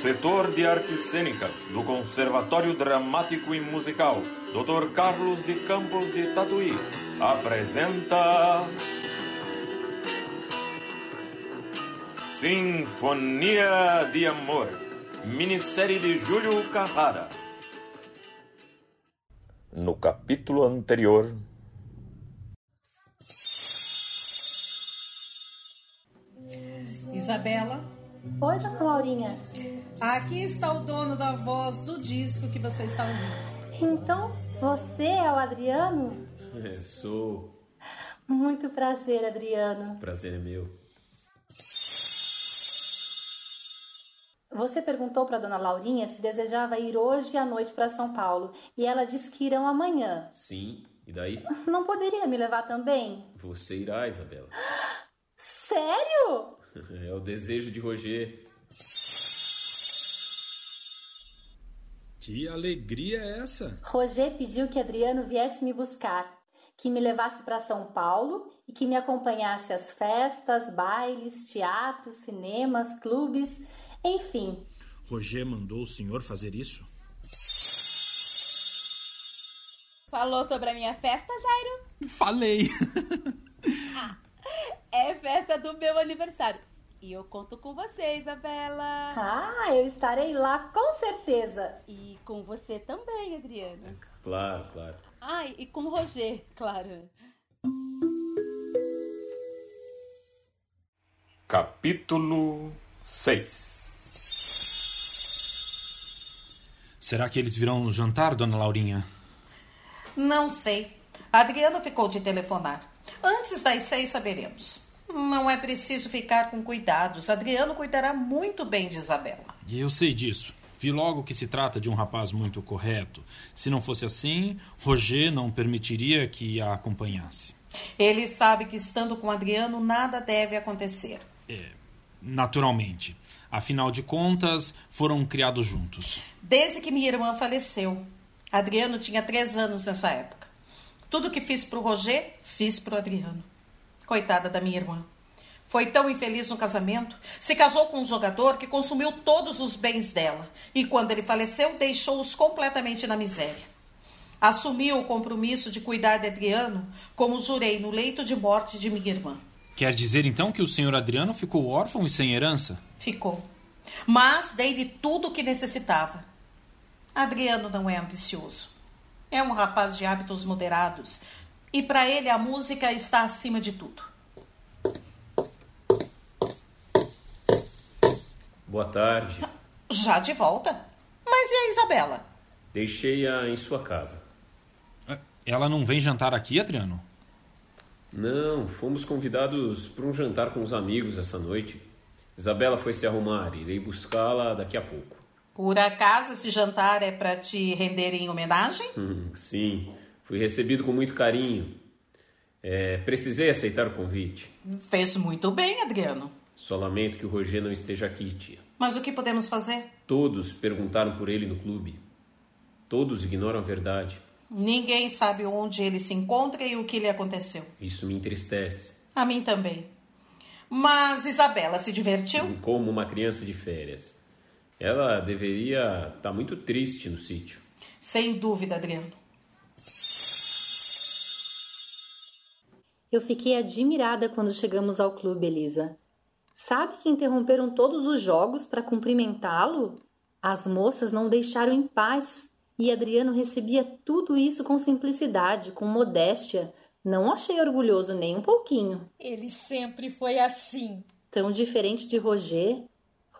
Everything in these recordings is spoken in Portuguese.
setor de artes cênicas do Conservatório Dramático e Musical, Dr. Carlos de Campos de Tatuí, apresenta. Sinfonia de Amor, minissérie de Júlio Carrara. No capítulo anterior. Isabela, Oi, dona Laurinha. aqui está o dono da voz do disco que você está ouvindo. Então, você é o Adriano? É, sou. Muito prazer, Adriano. Prazer é meu. Você perguntou para dona Laurinha se desejava ir hoje à noite para São Paulo e ela disse que irão amanhã. Sim, e daí? Não poderia me levar também? Você irá, Isabela. Sério? É o desejo de Roger. Que alegria é essa? Roger pediu que Adriano viesse me buscar, que me levasse para São Paulo e que me acompanhasse às festas, bailes, teatros, cinemas, clubes, enfim. Roger mandou o senhor fazer isso? Falou sobre a minha festa, Jairo? Falei! É festa do meu aniversário. E eu conto com você, Isabela. Ah, eu estarei lá com certeza. E com você também, Adriana. Claro, claro. Ai, e com o Roger, claro. Capítulo 6 Será que eles virão jantar, dona Laurinha? Não sei. Adriano ficou de telefonar. Antes das seis saberemos. Não é preciso ficar com cuidados. Adriano cuidará muito bem de Isabela. E eu sei disso. Vi logo que se trata de um rapaz muito correto. Se não fosse assim, Roger não permitiria que a acompanhasse. Ele sabe que estando com Adriano nada deve acontecer. É, naturalmente. Afinal de contas, foram criados juntos. Desde que minha irmã faleceu. Adriano tinha três anos nessa época. Tudo que fiz pro Roger, fiz pro Adriano. Coitada da minha irmã. Foi tão infeliz no casamento. Se casou com um jogador que consumiu todos os bens dela. E quando ele faleceu, deixou-os completamente na miséria. Assumiu o compromisso de cuidar de Adriano, como jurei no leito de morte de minha irmã. Quer dizer então que o senhor Adriano ficou órfão e sem herança? Ficou. Mas dei-lhe tudo o que necessitava. Adriano não é ambicioso. É um rapaz de hábitos moderados. E para ele a música está acima de tudo. Boa tarde. Já de volta? Mas e a Isabela? Deixei-a em sua casa. É, Ela não vem jantar aqui, Adriano? Não, fomos convidados para um jantar com os amigos essa noite. Isabela foi se arrumar, irei buscá-la daqui a pouco. Por acaso esse jantar é para te render em homenagem? Hum, sim, fui recebido com muito carinho. É, precisei aceitar o convite. Fez muito bem, Adriano. Só lamento que o Roger não esteja aqui, tia. Mas o que podemos fazer? Todos perguntaram por ele no clube. Todos ignoram a verdade. Ninguém sabe onde ele se encontra e o que lhe aconteceu. Isso me entristece. A mim também. Mas Isabela se divertiu? Como uma criança de férias. Ela deveria estar muito triste no sítio. Sem dúvida, Adriano. Eu fiquei admirada quando chegamos ao clube, Elisa. Sabe que interromperam todos os jogos para cumprimentá-lo? As moças não o deixaram em paz e Adriano recebia tudo isso com simplicidade, com modéstia. Não achei orgulhoso nem um pouquinho. Ele sempre foi assim. Tão diferente de Roger.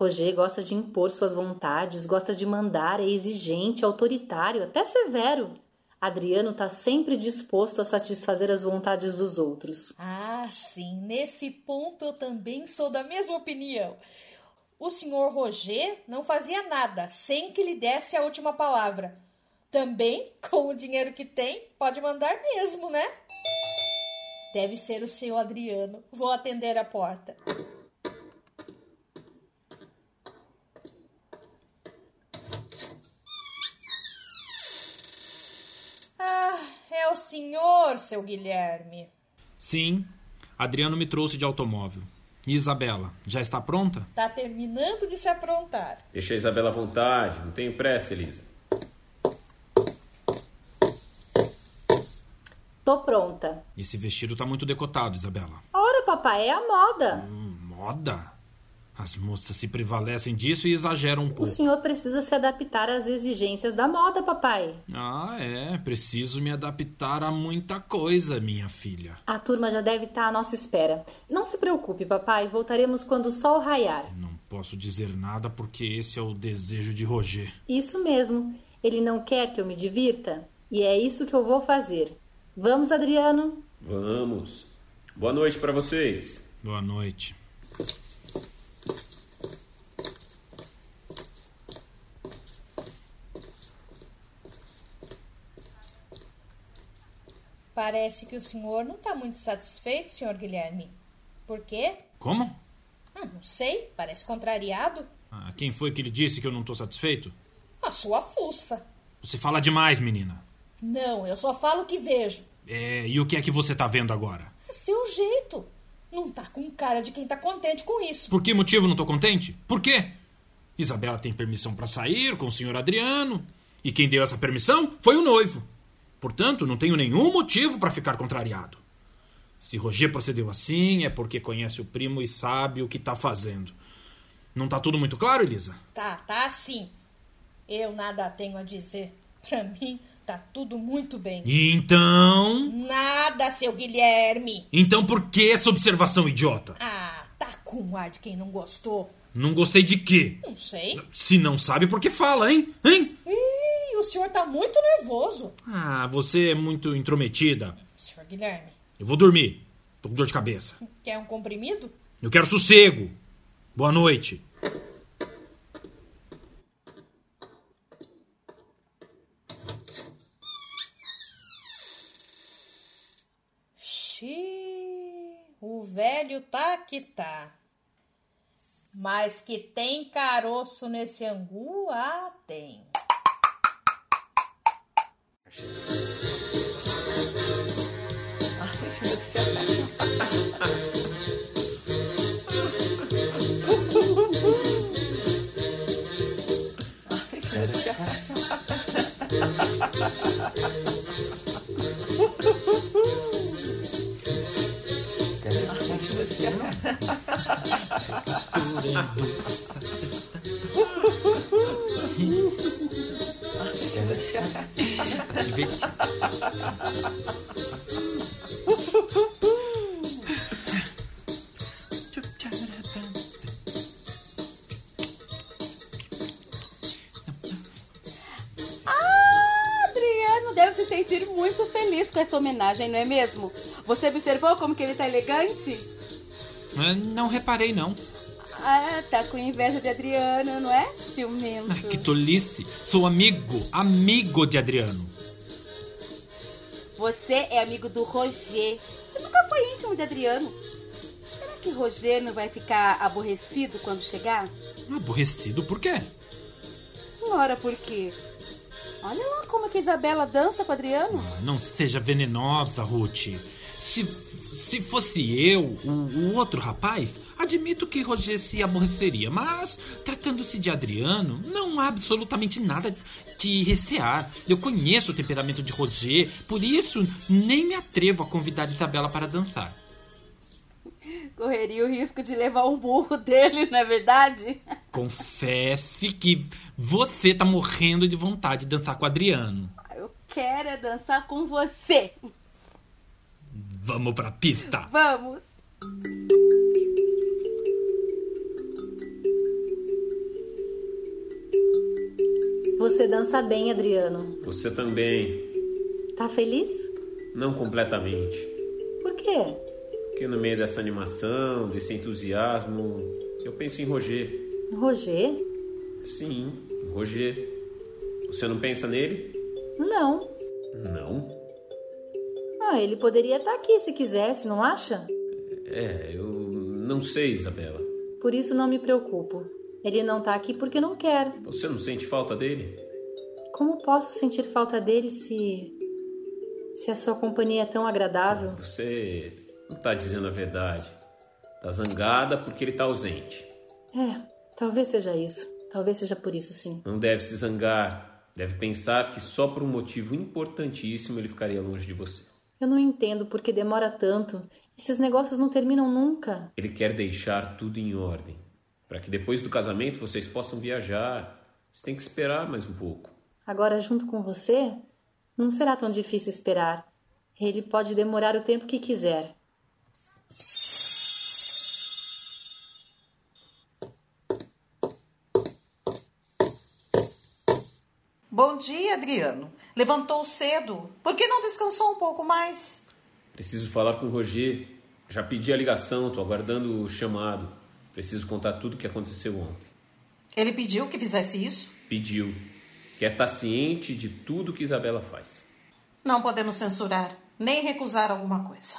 Roger gosta de impor suas vontades, gosta de mandar, é exigente, autoritário, até severo. Adriano está sempre disposto a satisfazer as vontades dos outros. Ah, sim, nesse ponto eu também sou da mesma opinião. O senhor Roger não fazia nada sem que lhe desse a última palavra. Também, com o dinheiro que tem, pode mandar mesmo, né? Deve ser o senhor Adriano. Vou atender a porta. O senhor, seu Guilherme. Sim, Adriano me trouxe de automóvel. E Isabela, já está pronta? Tá terminando de se aprontar. Deixa a Isabela à vontade, não tenho pressa, Elisa. Tô pronta. Esse vestido tá muito decotado, Isabela. Ora, papai, é a moda. Hum, moda? As moças se prevalecem disso e exageram um O pouco. senhor precisa se adaptar às exigências da moda, papai. Ah, é. Preciso me adaptar a muita coisa, minha filha. A turma já deve estar à nossa espera. Não se preocupe, papai. Voltaremos quando o sol raiar. Não posso dizer nada porque esse é o desejo de Roger. Isso mesmo. Ele não quer que eu me divirta. E é isso que eu vou fazer. Vamos, Adriano? Vamos. Boa noite para vocês. Boa noite. Parece que o senhor não está muito satisfeito, senhor Guilherme. Por quê? Como? Ah, não sei, parece contrariado. Ah, quem foi que lhe disse que eu não estou satisfeito? A sua fuça. Você fala demais, menina. Não, eu só falo o que vejo. É, e o que é que você tá vendo agora? É seu jeito. Não tá com cara de quem tá contente com isso. Por que motivo não tô contente? Por quê? Isabela tem permissão para sair com o senhor Adriano. E quem deu essa permissão foi o noivo. Portanto, não tenho nenhum motivo para ficar contrariado. Se Roger procedeu assim, é porque conhece o primo e sabe o que tá fazendo. Não tá tudo muito claro, Elisa? Tá, tá assim. Eu nada tenho a dizer. Pra mim, tá tudo muito bem. E então. Nada, seu Guilherme. Então por que essa observação idiota? Ah, tá com ar de quem não gostou. Não gostei de quê? Não sei. Se não sabe, por que fala, hein? Hein? Ih, o senhor tá muito nervoso. Ah, você é muito intrometida. Senhor Guilherme, Eu vou dormir. Tô com dor de cabeça. quer um comprimido? Eu quero sossego. Boa noite. Xiii, o velho tá que tá. Mas que tem caroço nesse angu, ah, tem. Thank you. Essa homenagem, não é mesmo? Você observou como que ele tá elegante? Ah, Não reparei, não. Ah, tá com inveja de Adriano, não é? Ciumento. Que tolice. Sou amigo, amigo de Adriano. Você é amigo do Roger. Você nunca foi íntimo de Adriano. Será que Roger não vai ficar aborrecido quando chegar? Aborrecido por quê? Ora, por quê? Olha lá como que a Isabela dança com o Adriano. Ah, Não seja venenosa, Ruth. Se, se fosse eu, o, o outro rapaz, admito que Roger se aborreceria. Mas, tratando-se de Adriano, não há absolutamente nada que recear. Eu conheço o temperamento de Roger, por isso nem me atrevo a convidar Isabela para dançar. Correria o risco de levar um burro dele, não é verdade? Confesse que você tá morrendo de vontade de dançar com o Adriano. Eu quero é dançar com você. Vamos pra pista. Vamos. Você dança bem, Adriano. Você também. Tá feliz? Não completamente. Por quê? Porque no meio dessa animação, desse entusiasmo, eu penso em Roger. Roger? Sim, Roger. Você não pensa nele? Não. Não. Ah, ele poderia estar aqui se quisesse, não acha? É, eu não sei, Isabela. Por isso não me preocupo. Ele não tá aqui porque não quer. Você não sente falta dele? Como posso sentir falta dele se. se a sua companhia é tão agradável? Você não tá dizendo a verdade. Tá zangada porque ele tá ausente. É, talvez seja isso. Talvez seja por isso, sim. Não deve se zangar. Deve pensar que só por um motivo importantíssimo ele ficaria longe de você. Eu não entendo por que demora tanto. Esses negócios não terminam nunca. Ele quer deixar tudo em ordem. Para que depois do casamento vocês possam viajar. Você tem que esperar mais um pouco. Agora, junto com você, não será tão difícil esperar. Ele pode demorar o tempo que quiser. Bom dia, Adriano. Levantou cedo. Por que não descansou um pouco mais? Preciso falar com o Roger. Já pedi a ligação, tô aguardando o chamado. Preciso contar tudo o que aconteceu ontem. Ele pediu que fizesse isso? Pediu. Quer estar ciente de tudo que Isabela faz. Não podemos censurar, nem recusar alguma coisa.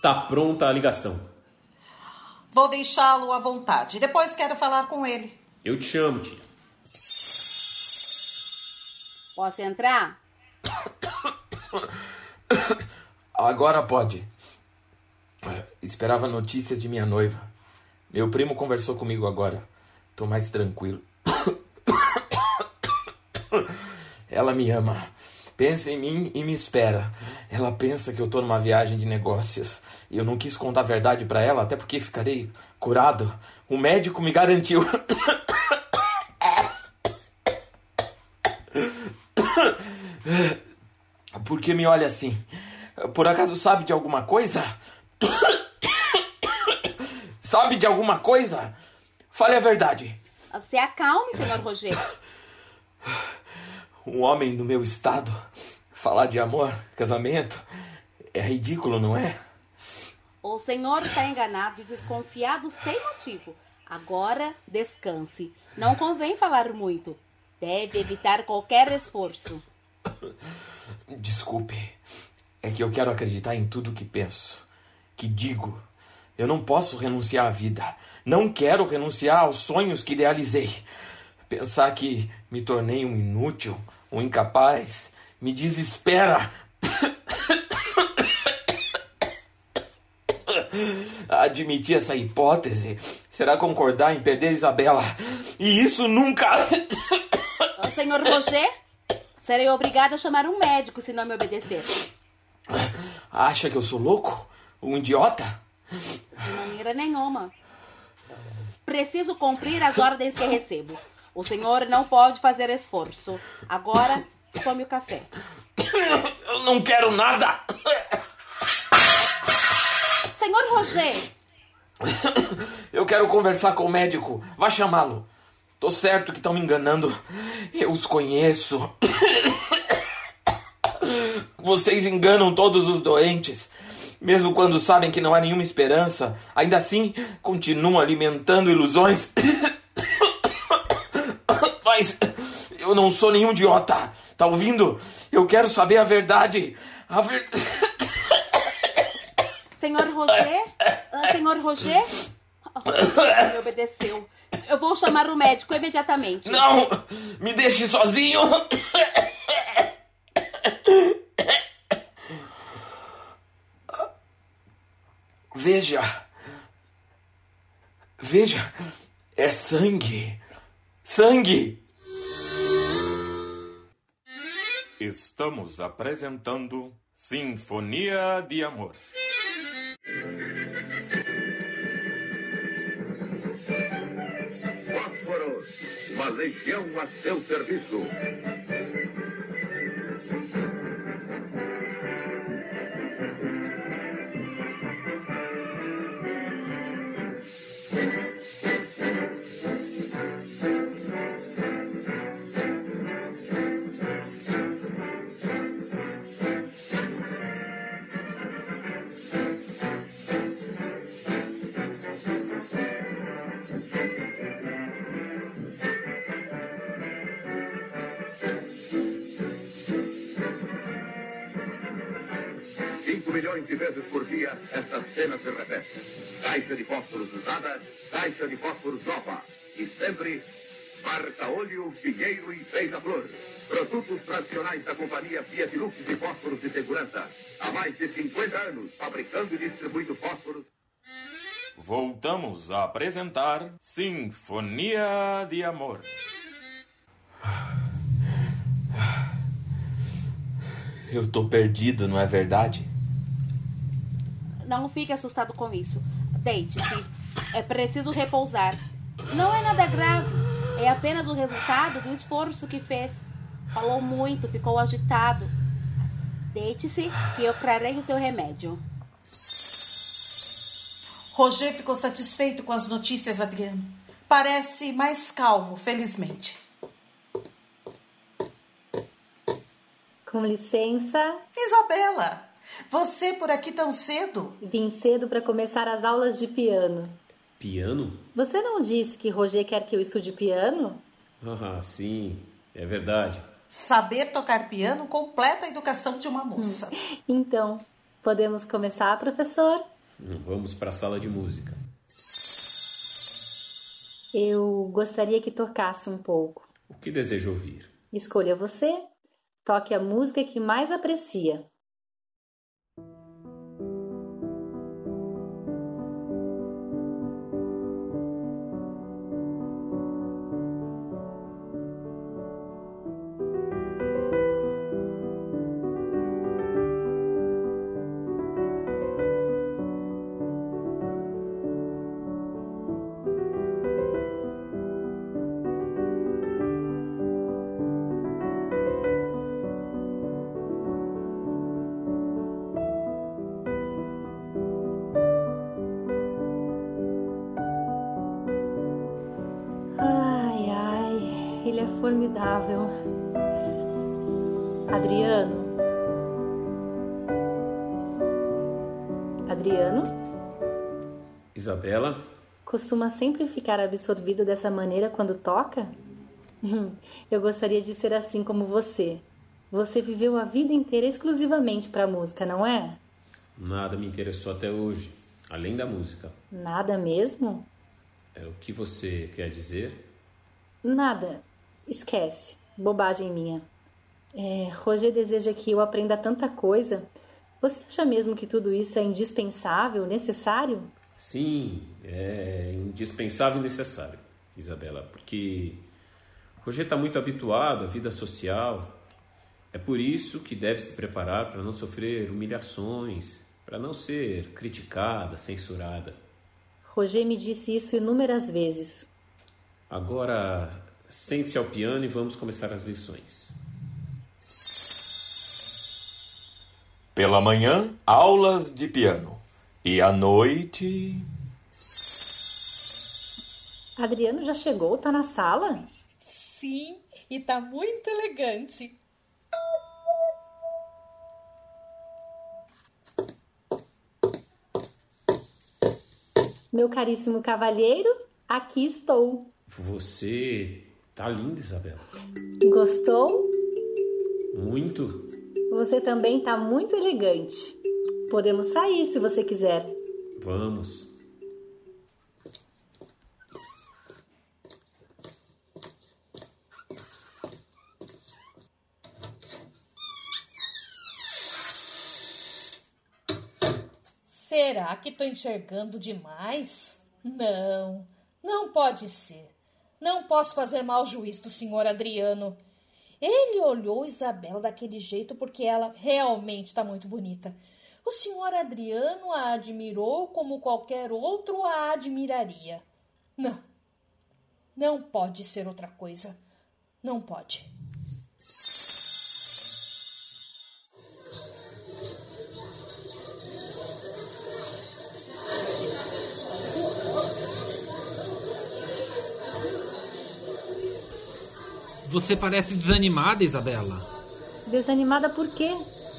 Tá pronta a ligação. Vou deixá-lo à vontade. Depois quero falar com ele. Eu te chamo, tia. Posso entrar? Agora pode. Esperava notícias de minha noiva. Meu primo conversou comigo agora. Tô mais tranquilo. Ela me ama. Pensa em mim e me espera. Ela pensa que eu tô numa viagem de negócios. E eu não quis contar a verdade para ela, até porque ficarei curado. O médico me garantiu. Por que me olha assim? Por acaso sabe de alguma coisa? sabe de alguma coisa? Fale a verdade. Se acalme, senhor Roger. Um homem no meu estado falar de amor, casamento, é ridículo, não é? O senhor está enganado e desconfiado sem motivo. Agora descanse. Não convém falar muito. Deve evitar qualquer esforço. Desculpe. É que eu quero acreditar em tudo que penso, que digo. Eu não posso renunciar à vida. Não quero renunciar aos sonhos que idealizei. Pensar que me tornei um inútil, um incapaz, me desespera. Admitir essa hipótese será concordar em perder Isabela. E isso nunca. O senhor Roger, serei obrigada a chamar um médico se não me obedecer. Acha que eu sou louco? Um idiota? De maneira nenhuma. Preciso cumprir as ordens que recebo. O senhor não pode fazer esforço. Agora, tome o café. Eu não quero nada! Senhor Roger! Eu quero conversar com o médico. Vá chamá-lo. Tô certo que estão me enganando. Eu os conheço. Vocês enganam todos os doentes. Mesmo quando sabem que não há nenhuma esperança, ainda assim continuam alimentando ilusões. Mas eu não sou nenhum idiota. Tá ouvindo? Eu quero saber a verdade. A verdade. Senhor Roger? Ah, senhor Roger? Me obedeceu. Eu vou chamar o médico imediatamente. Não! Me deixe sozinho! Veja. Veja. É sangue. Sangue! Estamos apresentando Sinfonia de Amor. Fósforos, uma legião a seu serviço. Usada, caixa de fósforos nova. E sempre Marca-olho, pinheiro e beija-flor. Produtos tradicionais da companhia Fiat Lux e fósforos de segurança. Há mais de 50 anos, fabricando e distribuindo fósforos. Voltamos a apresentar Sinfonia de Amor. Eu tô perdido, não é verdade? Não fique assustado com isso. Deite-se. É preciso repousar. Não é nada grave. É apenas o resultado do esforço que fez. Falou muito, ficou agitado. Deite-se que eu trarei o seu remédio. Roger ficou satisfeito com as notícias, Adriano. Parece mais calmo, felizmente. Com licença. Isabela, você por aqui tão cedo? Vim cedo para começar as aulas de piano. Piano? Você não disse que Roger quer que eu estude piano? Ah, sim, é verdade. Saber tocar piano completa a educação de uma moça. Então, podemos começar, professor? Vamos para a sala de música. Eu gostaria que tocasse um pouco. O que deseja ouvir? Escolha você. Toque a música que mais aprecia. Formidável. Adriano. Adriano Isabela? costuma sempre ficar absorvido dessa maneira quando toca? Hum, Eu gostaria de ser assim como você. Você viveu a vida inteira exclusivamente para música, não é? Nada me interessou até hoje, além da música. Nada mesmo? É o que você quer dizer? Nada. Esquece. Bobagem minha. É, Roger deseja que eu aprenda tanta coisa. Você acha mesmo que tudo isso é indispensável, necessário? Sim, é indispensável e necessário, Isabela, porque Roger está muito habituado à vida social. É por isso que deve se preparar para não sofrer humilhações, para não ser criticada, censurada. Roger me disse isso inúmeras vezes. Agora, sente-se ao piano e vamos começar as lições. Pela manhã, aulas de piano. E à noite. Adriano já chegou? Tá na sala? Sim, e tá muito elegante. Meu caríssimo cavalheiro, aqui estou. Você tá linda, Isabela. Gostou? Muito. Você também tá muito elegante. Podemos sair se você quiser. Vamos. Será que tô enxergando demais? Não, não pode ser. Não posso fazer mau juízo do senhor Adriano. Ele olhou Isabela daquele jeito porque ela realmente está muito bonita. O senhor Adriano a admirou como qualquer outro a admiraria. Não, não pode ser outra coisa. Não pode. Você parece desanimada, Isabela. Desanimada por quê?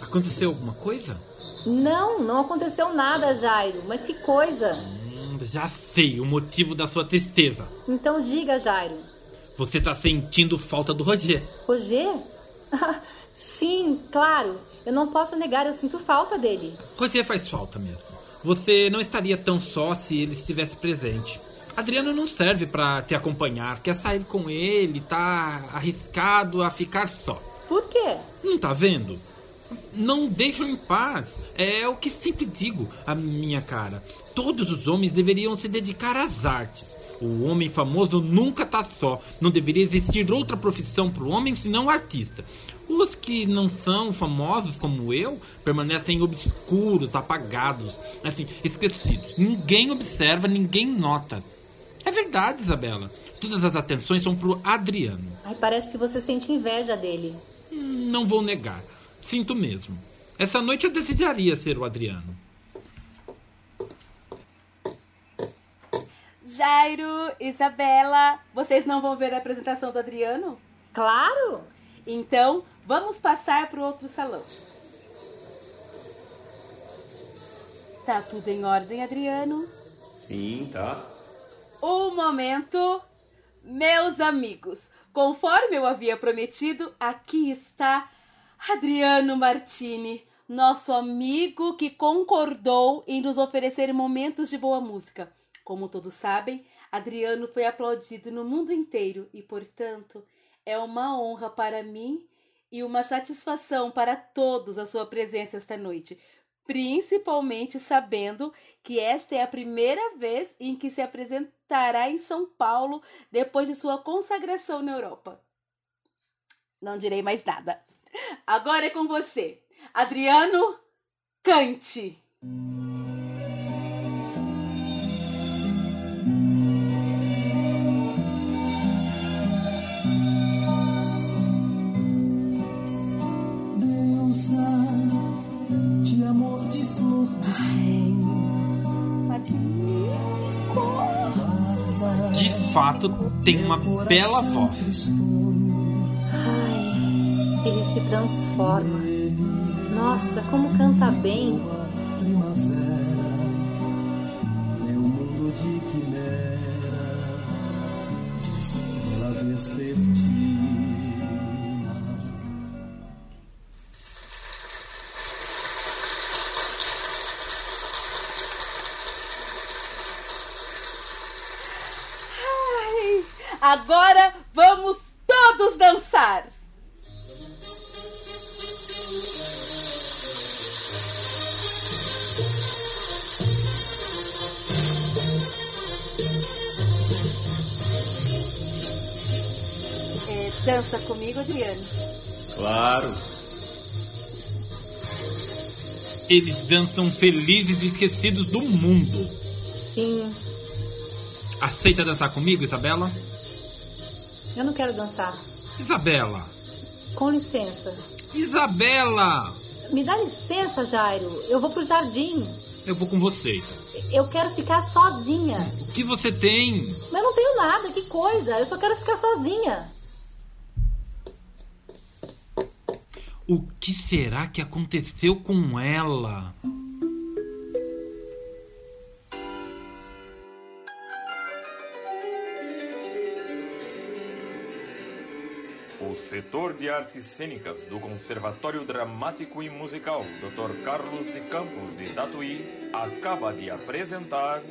Aconteceu alguma coisa? Não, não aconteceu nada, Jairo. Mas que coisa. Hum, já sei o motivo da sua tristeza. Então diga, Jairo. Você tá sentindo falta do Roger. Roger? Sim, claro. Eu não posso negar, eu sinto falta dele. Roger faz falta mesmo. Você não estaria tão só se ele estivesse presente. Adriano não serve para te acompanhar. Quer sair com ele, tá arriscado a ficar só. Por quê? Não tá vendo? Não deixam em paz. É o que sempre digo, a minha cara. Todos os homens deveriam se dedicar às artes. O homem famoso nunca tá só. Não deveria existir outra profissão para o homem senão artista. Os que não são famosos como eu permanecem obscuros, apagados, assim, esquecidos. Ninguém observa, ninguém nota. É verdade, Isabela. Todas as atenções são pro Adriano. Ai, parece que você sente inveja dele. Hum, Não vou negar. Sinto mesmo. Essa noite eu desejaria ser o Adriano. Jairo, Isabela, vocês não vão ver a apresentação do Adriano? Claro! Então, vamos passar para o outro salão. Tá tudo em ordem, Adriano? Sim, tá. Um momento. Meus amigos, conforme eu havia prometido, aqui está Adriano Martini, nosso amigo que concordou em nos oferecer momentos de boa música. Como todos sabem, Adriano foi aplaudido no mundo inteiro e, portanto, é uma honra para mim e uma satisfação para todos a sua presença esta noite, principalmente sabendo que esta é a primeira vez em que se apresentará em São Paulo depois de sua consagração na Europa. Não direi mais nada. Agora é com você, Adriano Cante. De fato, tem uma bela voz. Ai, ele se transforma. Nossa, como canta bem. Primavera, meu mundo de quimera, de estrela vespertina. Agora vamos todos dançar. É, dança comigo, Adriano. Claro. Eles dançam felizes e esquecidos do mundo. Sim, Aceita dançar comigo, Isabela? Eu não quero dançar. Isabela! Com licença. Isabela! Me dá licença, Jairo. Eu vou pro jardim. Eu vou com você. então. Eu quero ficar sozinha. O que você tem? Mas eu não tenho nada, que coisa. Eu só quero ficar sozinha. O que será que aconteceu com ela? Setor de artes cênicas do Conservatório Dramático e Musical Dr. Carlos de Campos de Tatuí acaba de apresentar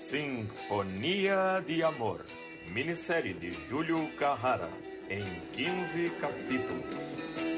Sinfonia de Amor, minissérie de Júlio Carrara, em 15 capítulos.